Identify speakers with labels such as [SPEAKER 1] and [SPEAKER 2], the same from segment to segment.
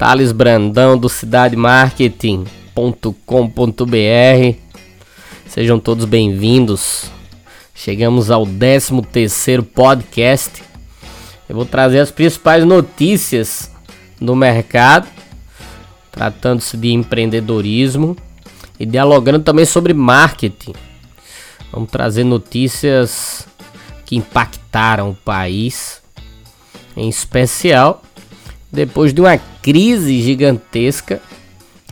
[SPEAKER 1] Thales Brandão do cidademarketing.com.br. Sejam todos bem-vindos. Chegamos ao 13 terceiro podcast. Eu vou trazer as principais notícias do mercado, tratando-se de empreendedorismo e dialogando também sobre marketing. Vamos trazer notícias que impactaram o país, em especial depois de uma crise gigantesca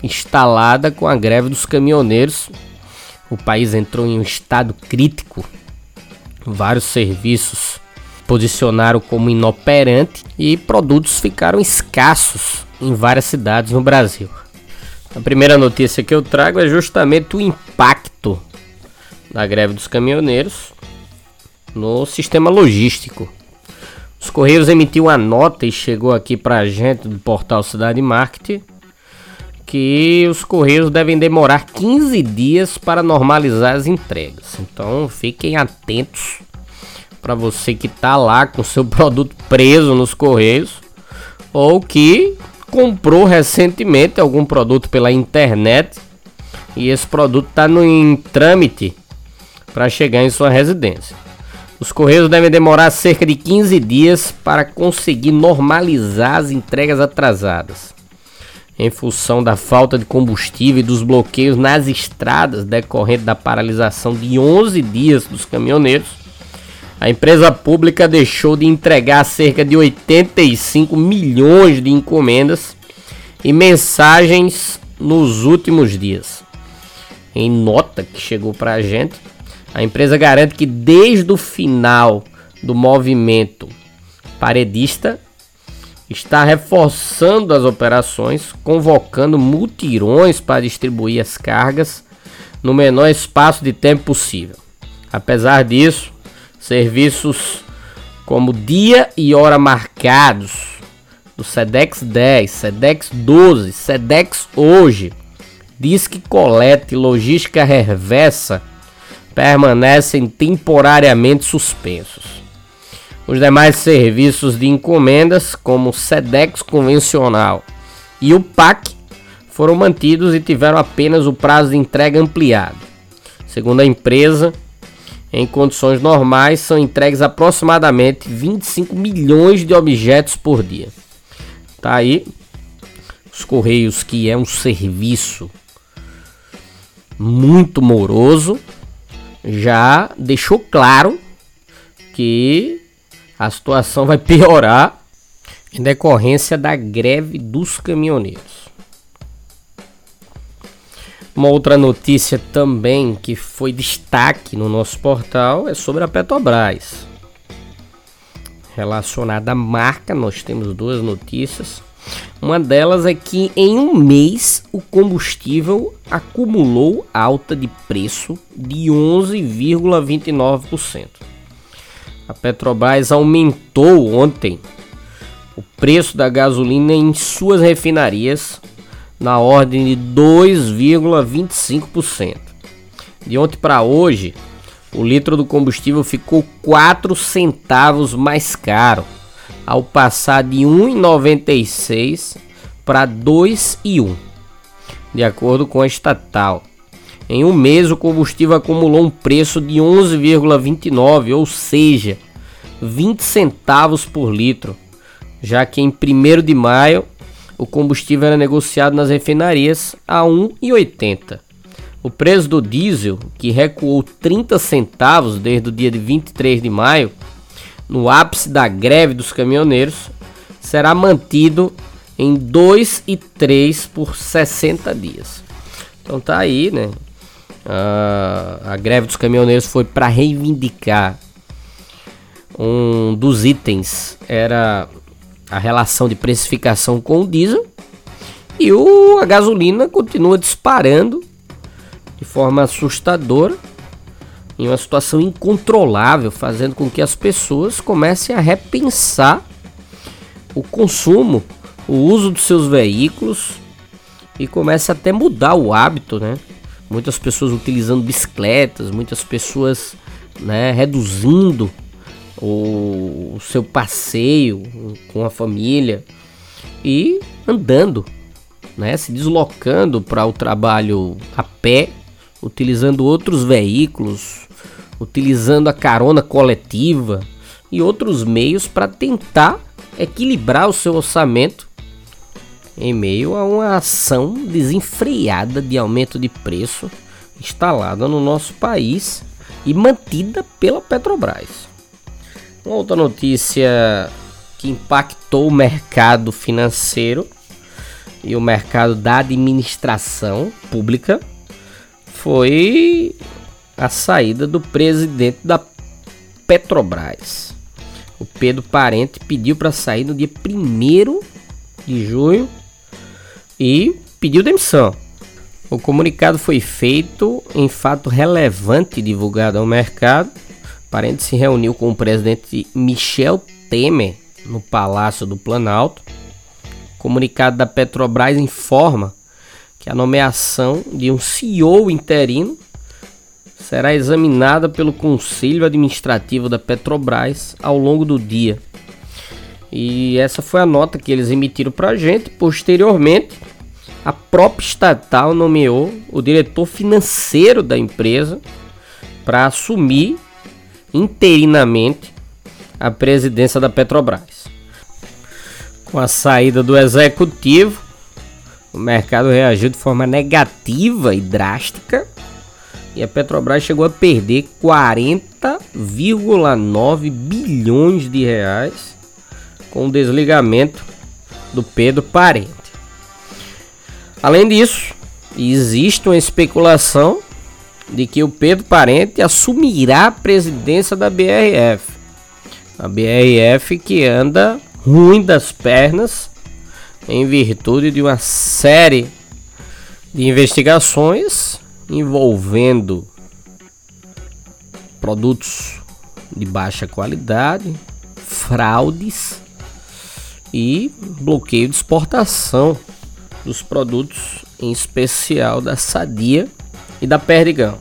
[SPEAKER 1] instalada com a greve dos caminhoneiros. O país entrou em um estado crítico. Vários serviços posicionaram como inoperante e produtos ficaram escassos em várias cidades no Brasil. A primeira notícia que eu trago é justamente o impacto da greve dos caminhoneiros no sistema logístico. Os Correios emitiu uma nota e chegou aqui para a gente do portal Cidade Marketing que os Correios devem demorar 15 dias para normalizar as entregas. Então fiquem atentos para você que está lá com seu produto preso nos Correios ou que comprou recentemente algum produto pela internet e esse produto está em trâmite para chegar em sua residência. Os Correios devem demorar cerca de 15 dias para conseguir normalizar as entregas atrasadas. Em função da falta de combustível e dos bloqueios nas estradas decorrente da paralisação de 11 dias dos caminhoneiros, a empresa pública deixou de entregar cerca de 85 milhões de encomendas e mensagens nos últimos dias. Em nota que chegou para a gente, a empresa garante que desde o final do movimento paredista está reforçando as operações, convocando mutirões para distribuir as cargas no menor espaço de tempo possível. Apesar disso, serviços como dia e hora marcados do Sedex 10, Sedex 12, Sedex hoje, Disque Colete e Logística Reversa permanecem temporariamente suspensos. Os demais serviços de encomendas, como o SEDEX convencional e o PAC, foram mantidos e tiveram apenas o prazo de entrega ampliado. Segundo a empresa, em condições normais são entregues aproximadamente 25 milhões de objetos por dia. Tá aí os Correios, que é um serviço muito moroso, já deixou claro que a situação vai piorar em decorrência da greve dos caminhoneiros. Uma outra notícia também que foi destaque no nosso portal é sobre a Petrobras. Relacionada à marca, nós temos duas notícias. Uma delas é que em um mês o combustível acumulou alta de preço de 11,29%. A Petrobras aumentou ontem o preço da gasolina em suas refinarias na ordem de 2,25%. De ontem para hoje, o litro do combustível ficou 4 centavos mais caro ao passar de 1,96 para 2,1, de acordo com a estatal. Em um mês, o combustível acumulou um preço de 11,29, ou seja, 20 centavos por litro, já que em 1 de maio o combustível era negociado nas refinarias a 1,80. O preço do diesel, que recuou 30 centavos desde o dia de 23 de maio, no ápice da greve dos caminhoneiros, será mantido em 2 e 3 por 60 dias. Então tá aí, né? A, a greve dos caminhoneiros foi para reivindicar um dos itens era a relação de precificação com o diesel E o, a gasolina continua disparando de forma assustadora, em uma situação incontrolável, fazendo com que as pessoas comecem a repensar o consumo, o uso dos seus veículos e comece até mudar o hábito, né? Muitas pessoas utilizando bicicletas, muitas pessoas né, reduzindo o, o seu passeio com a família e andando, né, se deslocando para o trabalho a pé, utilizando outros veículos, utilizando a carona coletiva e outros meios para tentar equilibrar o seu orçamento em meio a uma ação desenfreada de aumento de preço instalada no nosso país e mantida pela Petrobras. Uma outra notícia que impactou o mercado financeiro e o mercado da administração pública foi a saída do presidente da Petrobras. O Pedro Parente pediu para sair no dia 1 de junho e pediu demissão. O comunicado foi feito em fato relevante divulgado ao mercado. Parente se reuniu com o presidente Michel Temer no Palácio do Planalto. O comunicado da Petrobras informa que a nomeação de um CEO interino será examinada pelo Conselho Administrativo da Petrobras ao longo do dia. E essa foi a nota que eles emitiram para a gente. Posteriormente, a própria estatal nomeou o diretor financeiro da empresa para assumir interinamente a presidência da Petrobras. Com a saída do executivo, o mercado reagiu de forma negativa e drástica e a Petrobras chegou a perder 40,9 bilhões de reais com o desligamento do Pedro Parente. Além disso, existe uma especulação de que o Pedro Parente assumirá a presidência da BRF. A BRF que anda ruim das pernas em virtude de uma série de investigações envolvendo produtos de baixa qualidade, fraudes e bloqueio de exportação dos produtos, em especial da Sadia e da Perdigão.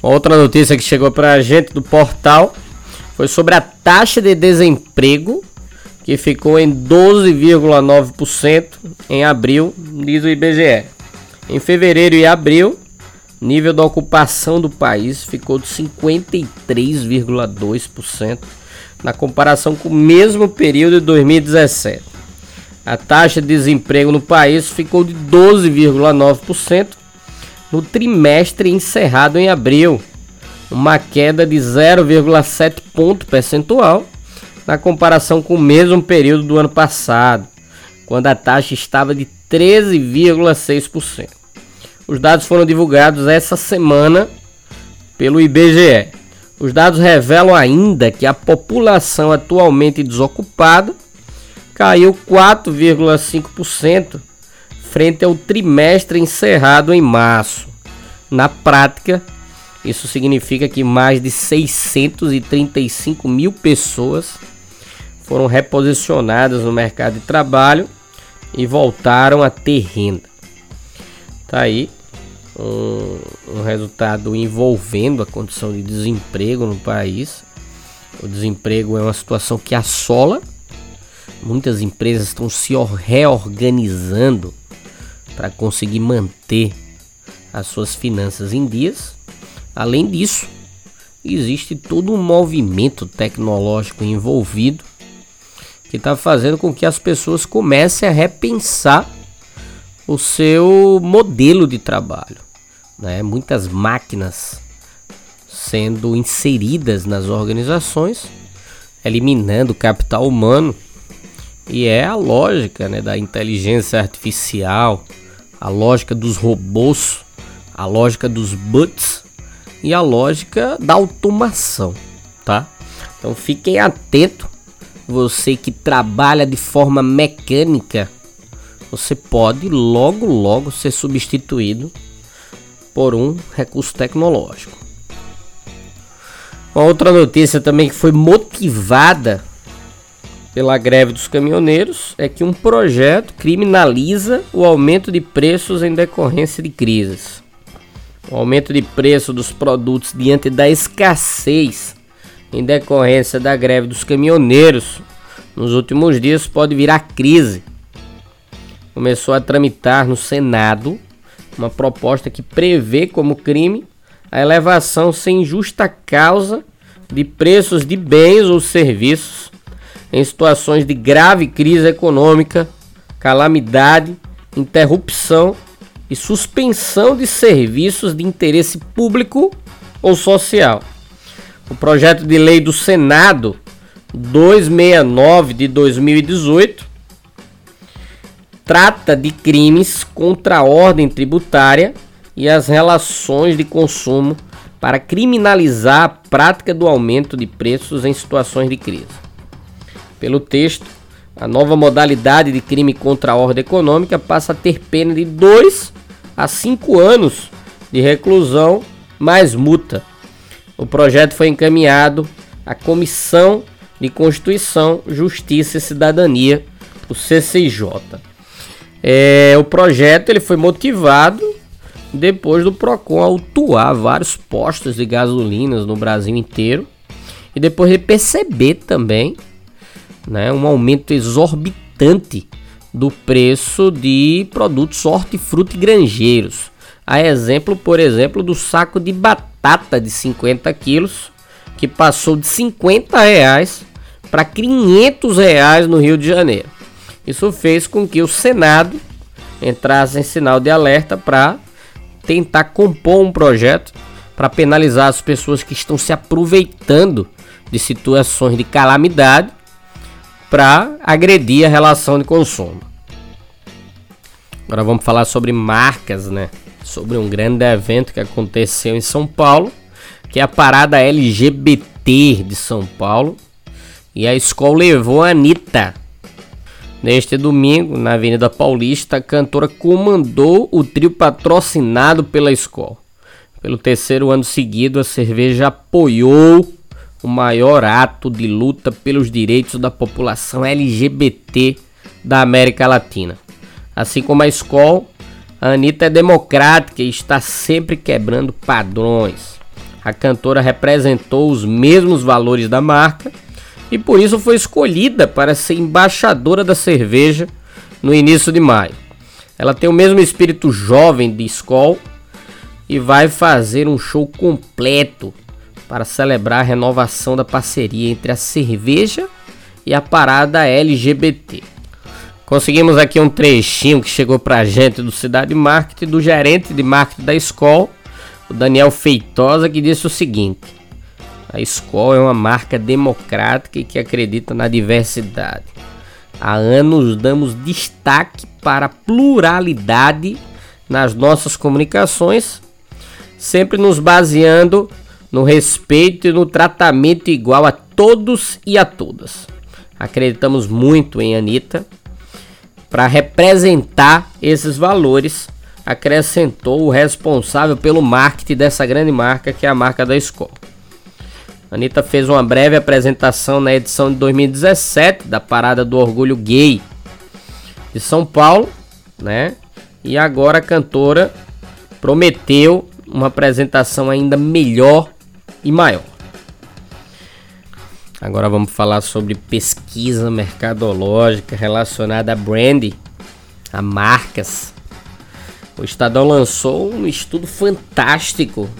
[SPEAKER 1] Outra notícia que chegou para a gente do portal foi sobre a taxa de desemprego que ficou em 12,9% em abril, diz o IBGE. Em fevereiro e abril, nível da ocupação do país ficou de 53,2% na comparação com o mesmo período de 2017. A taxa de desemprego no país ficou de 12,9% no trimestre encerrado em abril, uma queda de 0,7 ponto percentual na comparação com o mesmo período do ano passado, quando a taxa estava de 13,6%. Os dados foram divulgados essa semana pelo IBGE. Os dados revelam ainda que a população atualmente desocupada caiu 4,5% frente ao trimestre encerrado em março. Na prática, isso significa que mais de 635 mil pessoas foram reposicionadas no mercado de trabalho e voltaram a ter renda. Tá aí um, um resultado envolvendo a condição de desemprego no país. O desemprego é uma situação que assola Muitas empresas estão se reorganizando para conseguir manter as suas finanças em dias. Além disso, existe todo um movimento tecnológico envolvido que está fazendo com que as pessoas comecem a repensar o seu modelo de trabalho. Né? Muitas máquinas sendo inseridas nas organizações, eliminando o capital humano e é a lógica né, da inteligência artificial, a lógica dos robôs, a lógica dos bots e a lógica da automação, tá? Então fiquem atentos, você que trabalha de forma mecânica, você pode logo logo ser substituído por um recurso tecnológico. Uma outra notícia também que foi motivada pela greve dos caminhoneiros é que um projeto criminaliza o aumento de preços em decorrência de crises. O aumento de preço dos produtos diante da escassez em decorrência da greve dos caminhoneiros nos últimos dias pode virar crise. Começou a tramitar no Senado uma proposta que prevê como crime a elevação sem justa causa de preços de bens ou serviços em situações de grave crise econômica, calamidade, interrupção e suspensão de serviços de interesse público ou social. O projeto de lei do Senado 269 de 2018 trata de crimes contra a ordem tributária e as relações de consumo para criminalizar a prática do aumento de preços em situações de crise. Pelo texto, a nova modalidade de crime contra a ordem econômica passa a ter pena de 2 a 5 anos de reclusão mais multa. O projeto foi encaminhado à Comissão de Constituição, Justiça e Cidadania, o CCJ. É, o projeto ele foi motivado depois do Procon autuar vários postos de gasolinas no Brasil inteiro e depois de perceber também né, um aumento exorbitante do preço de produtos hortifruti granjeiros. A exemplo, por exemplo, do saco de batata de 50 quilos, que passou de 50 reais para 500 reais no Rio de Janeiro. Isso fez com que o Senado entrasse em sinal de alerta para tentar compor um projeto para penalizar as pessoas que estão se aproveitando de situações de calamidade para agredir a relação de consumo. Agora vamos falar sobre marcas, né? Sobre um grande evento que aconteceu em São Paulo, que é a parada LGBT de São Paulo. E a escola levou a Anitta. Neste domingo, na Avenida Paulista, a cantora comandou o trio patrocinado pela escola. Pelo terceiro ano seguido, a cerveja apoiou o maior ato de luta pelos direitos da população LGBT da América Latina. Assim como a escola, a Anitta é democrática e está sempre quebrando padrões. A cantora representou os mesmos valores da marca e por isso foi escolhida para ser embaixadora da cerveja no início de maio. Ela tem o mesmo espírito jovem de Skol e vai fazer um show completo para celebrar a renovação da parceria entre a cerveja e a parada LGBT. Conseguimos aqui um trechinho que chegou para a gente do Cidade Marketing, do gerente de marketing da escola, o Daniel Feitosa, que disse o seguinte: A escola é uma marca democrática e que acredita na diversidade. Há anos damos destaque para a pluralidade nas nossas comunicações, sempre nos baseando no respeito e no tratamento igual a todos e a todas. Acreditamos muito em Anitta para representar esses valores, acrescentou o responsável pelo marketing dessa grande marca, que é a marca da escola. Anitta fez uma breve apresentação na edição de 2017 da Parada do Orgulho Gay de São Paulo, né? E agora a cantora prometeu uma apresentação ainda melhor e maior. Agora vamos falar sobre pesquisa mercadológica relacionada a brand, a marcas. O Estadão lançou um estudo fantástico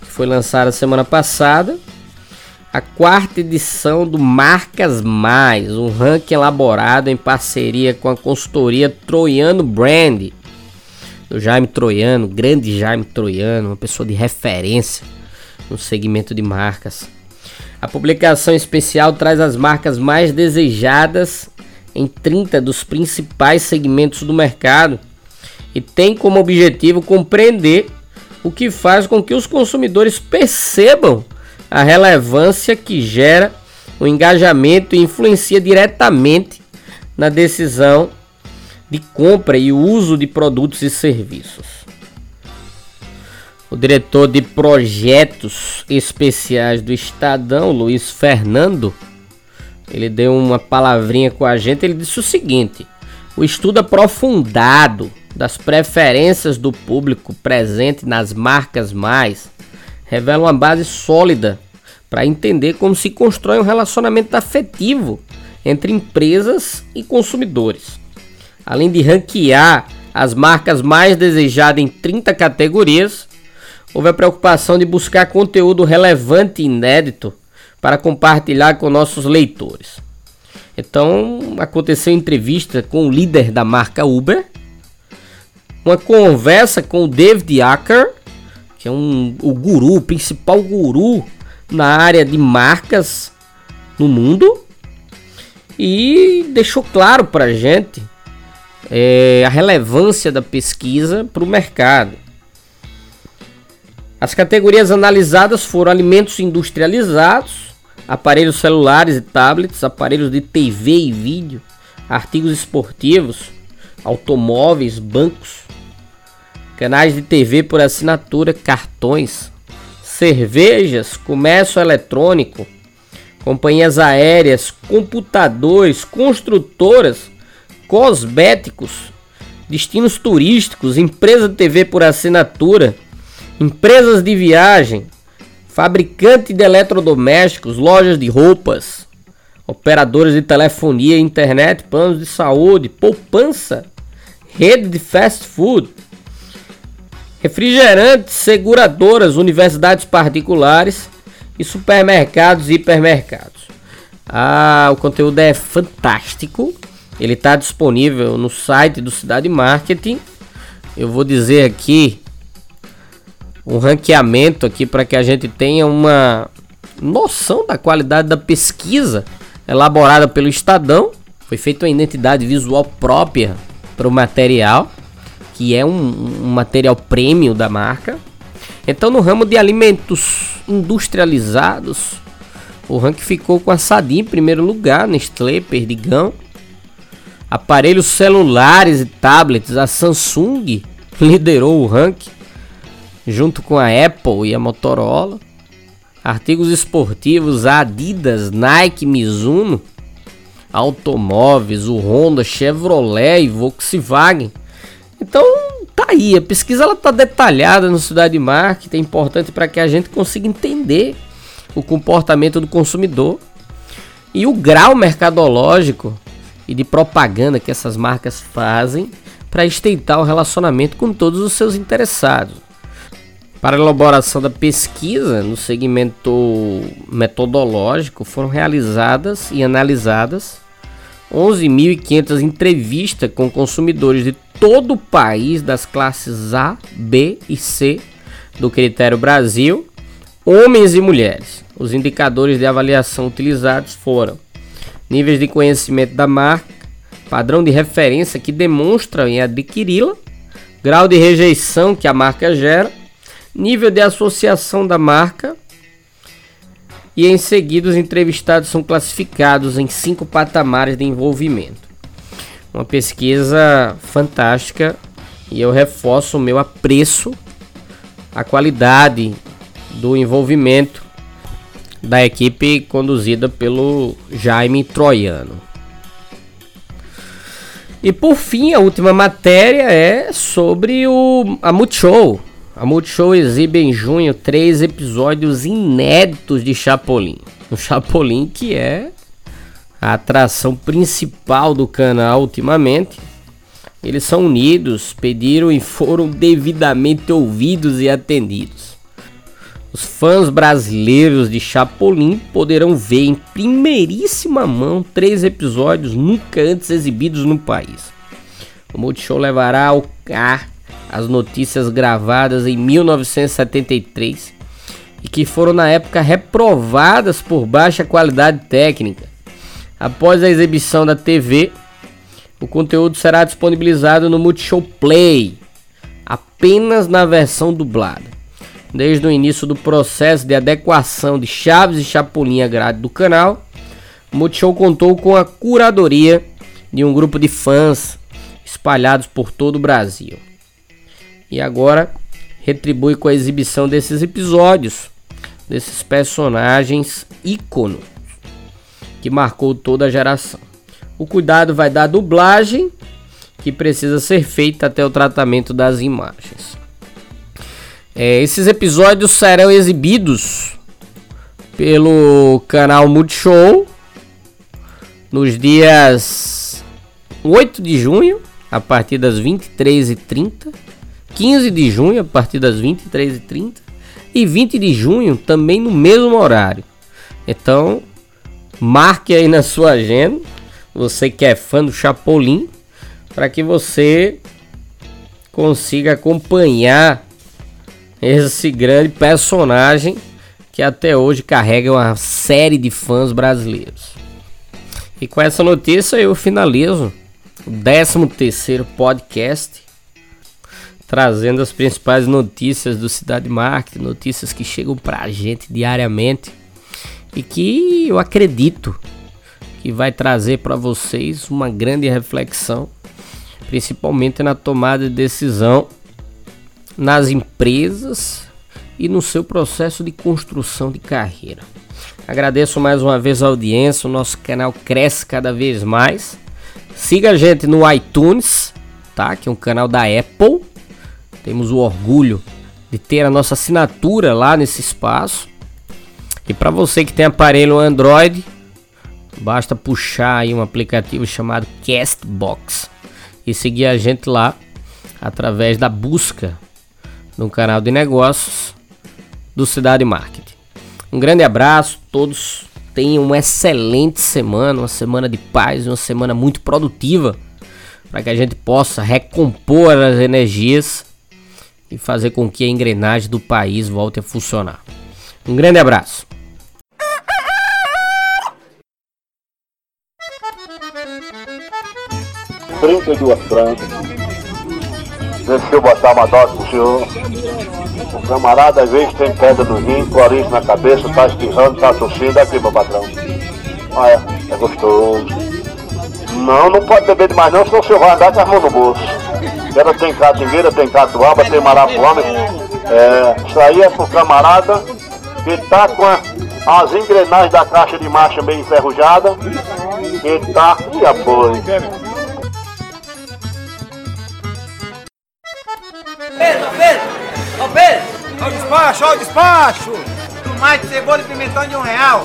[SPEAKER 1] que foi lançado semana passada. A quarta edição do Marcas Mais, um ranking elaborado em parceria com a consultoria Troiano Brand, do Jaime Troiano, grande Jaime Troiano, uma pessoa de referência no segmento de marcas. A publicação especial traz as marcas mais desejadas em 30 dos principais segmentos do mercado e tem como objetivo compreender o que faz com que os consumidores percebam a relevância que gera o engajamento e influencia diretamente na decisão de compra e uso de produtos e serviços. O diretor de projetos especiais do Estadão, Luiz Fernando, ele deu uma palavrinha com a gente. Ele disse o seguinte: o estudo aprofundado das preferências do público presente nas marcas mais revela uma base sólida para entender como se constrói um relacionamento afetivo entre empresas e consumidores. Além de ranquear as marcas mais desejadas em 30 categorias, houve a preocupação de buscar conteúdo relevante e inédito para compartilhar com nossos leitores. Então, aconteceu entrevista com o líder da marca Uber, uma conversa com o David Acker, que é um, o guru, o principal guru na área de marcas no mundo, e deixou claro para a gente é, a relevância da pesquisa para o mercado. As categorias analisadas foram alimentos industrializados, aparelhos celulares e tablets, aparelhos de TV e vídeo, artigos esportivos, automóveis, bancos, canais de TV por assinatura, cartões, cervejas, comércio eletrônico, companhias aéreas, computadores, construtoras, cosméticos, destinos turísticos, empresa de TV por assinatura, empresas de viagem, fabricante de eletrodomésticos, lojas de roupas, operadores de telefonia, internet, planos de saúde, poupança, rede de fast food, refrigerantes, seguradoras, universidades particulares e supermercados e hipermercados. Ah, o conteúdo é fantástico. Ele está disponível no site do Cidade Marketing. Eu vou dizer aqui um ranqueamento aqui para que a gente tenha uma noção da qualidade da pesquisa elaborada pelo Estadão. Foi feita uma identidade visual própria para o material, que é um, um material prêmio da marca. Então, no ramo de alimentos industrializados, o ranking ficou com a Sadia em primeiro lugar, Nestlé, Perdigão. Aparelhos celulares e tablets, a Samsung liderou o ranking junto com a Apple e a Motorola. Artigos esportivos, Adidas, Nike, Mizuno. Automóveis, o Honda, Chevrolet e Volkswagen. Então, tá aí, a pesquisa ela tá detalhada no Cidade Market, é importante para que a gente consiga entender o comportamento do consumidor e o grau mercadológico e de propaganda que essas marcas fazem para estreitar o relacionamento com todos os seus interessados. Para a elaboração da pesquisa no segmento metodológico foram realizadas e analisadas 11.500 entrevistas com consumidores de todo o país das classes A, B e C do critério Brasil, homens e mulheres. Os indicadores de avaliação utilizados foram níveis de conhecimento da marca, padrão de referência que demonstram em adquiri-la, grau de rejeição que a marca gera, nível de associação da marca. E em seguida, os entrevistados são classificados em cinco patamares de envolvimento. Uma pesquisa fantástica e eu reforço o meu apreço à qualidade do envolvimento da equipe conduzida pelo Jaime Troiano. E por fim, a última matéria é sobre o a Multishow, a Multishow exibe em junho três episódios inéditos de Chapolin. O Chapolin que é a atração principal do canal ultimamente. Eles são unidos, pediram e foram devidamente ouvidos e atendidos. Os fãs brasileiros de Chapolin poderão ver em primeiríssima mão três episódios nunca antes exibidos no país. O Multishow levará ao ar as notícias gravadas em 1973 e que foram na época reprovadas por baixa qualidade técnica. Após a exibição da TV, o conteúdo será disponibilizado no Multishow Play, apenas na versão dublada. Desde o início do processo de adequação de Chaves e Chapolin à grade do canal, o Multishow contou com a curadoria de um grupo de fãs espalhados por todo o Brasil. E agora retribui com a exibição desses episódios, desses personagens íconos que marcou toda a geração. O cuidado vai dar dublagem que precisa ser feita até o tratamento das imagens. É, esses episódios serão exibidos pelo canal Multishow nos dias 8 de junho, a partir das 23h30, 15 de junho, a partir das 23h30 e 20 de junho, também no mesmo horário. Então, marque aí na sua agenda você que é fã do Chapolin, para que você consiga acompanhar esse grande personagem que até hoje carrega uma série de fãs brasileiros. E com essa notícia eu finalizo o 13 terceiro podcast trazendo as principais notícias do Cidade Marketing, notícias que chegam para a gente diariamente e que eu acredito que vai trazer para vocês uma grande reflexão, principalmente na tomada de decisão nas empresas e no seu processo de construção de carreira. Agradeço mais uma vez a audiência, o nosso canal cresce cada vez mais. Siga a gente no iTunes, tá? Que é um canal da Apple. Temos o orgulho de ter a nossa assinatura lá nesse espaço. E para você que tem aparelho Android, Basta puxar aí um aplicativo chamado Castbox e seguir a gente lá através da busca no canal de negócios do Cidade Marketing. Um grande abraço, todos tenham uma excelente semana, uma semana de paz, uma semana muito produtiva para que a gente possa recompor as energias e fazer com que a engrenagem do país volte a funcionar. Um grande abraço.
[SPEAKER 2] 32 francas. Deixa eu botar uma dose pro senhor. O camarada às vezes tem pedra no rim, clorinho na cabeça, tá espirrando, tá tossindo, aqui meu patrão. Olha, é gostoso. Não, não pode beber demais não, senão o senhor vai andar com as mãos no bolso. Ela tem catingueira, tem catuaba, tem marapuama. É, isso aí é pro camarada que tá com a, as engrenagens da caixa de marcha bem enferrujada. Que tá, e apoio.
[SPEAKER 3] Pedro, Pedro! Ô Pedro! Ó o despacho, ó o despacho! Tomate, cebola e pimentão de um real.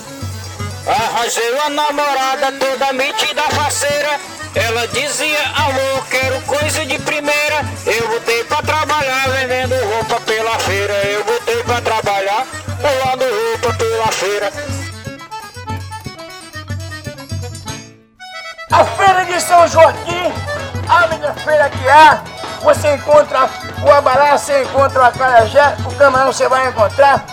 [SPEAKER 4] Arranjei uma namorada toda metida faceira. Ela dizia, amor, quero coisa de primeira. Eu botei pra trabalhar vendendo roupa pela feira. Eu botei pra trabalhar pulando roupa pela feira.
[SPEAKER 3] A feira de São Joaquim, a melhor feira que há. Você encontra o abará, você encontra o acarajé, o camarão você vai encontrar.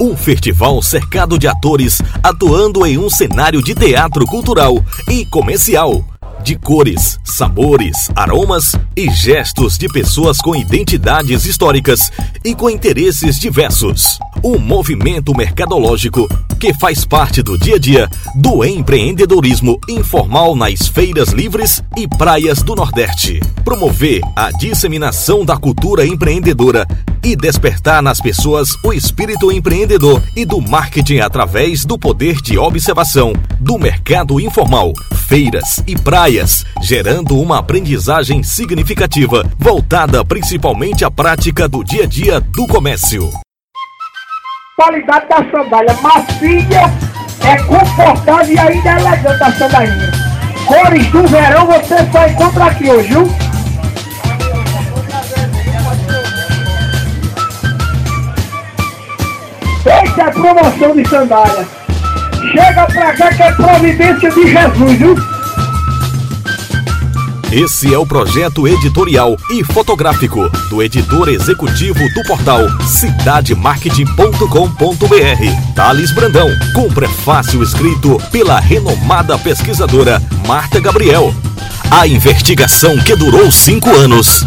[SPEAKER 5] Um festival cercado de atores atuando em um cenário de teatro cultural e comercial. De cores, sabores, aromas e gestos de pessoas com identidades históricas e com interesses diversos. Um movimento mercadológico que faz parte do dia a dia do empreendedorismo informal nas feiras livres e praias do Nordeste. Promover a disseminação da cultura empreendedora e despertar nas pessoas o espírito empreendedor e do marketing através do poder de observação do mercado informal, feiras e praias, gerando uma aprendizagem significativa voltada principalmente à prática do dia a dia do comércio.
[SPEAKER 6] Qualidade da sandália macia, é confortável e ainda é elegante a sandalinha. Cores do verão você só encontra aqui hoje, viu? Essa é promoção de sandália. Chega pra cá que é providência de Jesus, viu?
[SPEAKER 5] Esse é o projeto editorial e fotográfico do editor executivo do portal cidademarketing.com.br, Thales Brandão, com prefácio escrito pela renomada pesquisadora Marta Gabriel. A investigação que durou cinco anos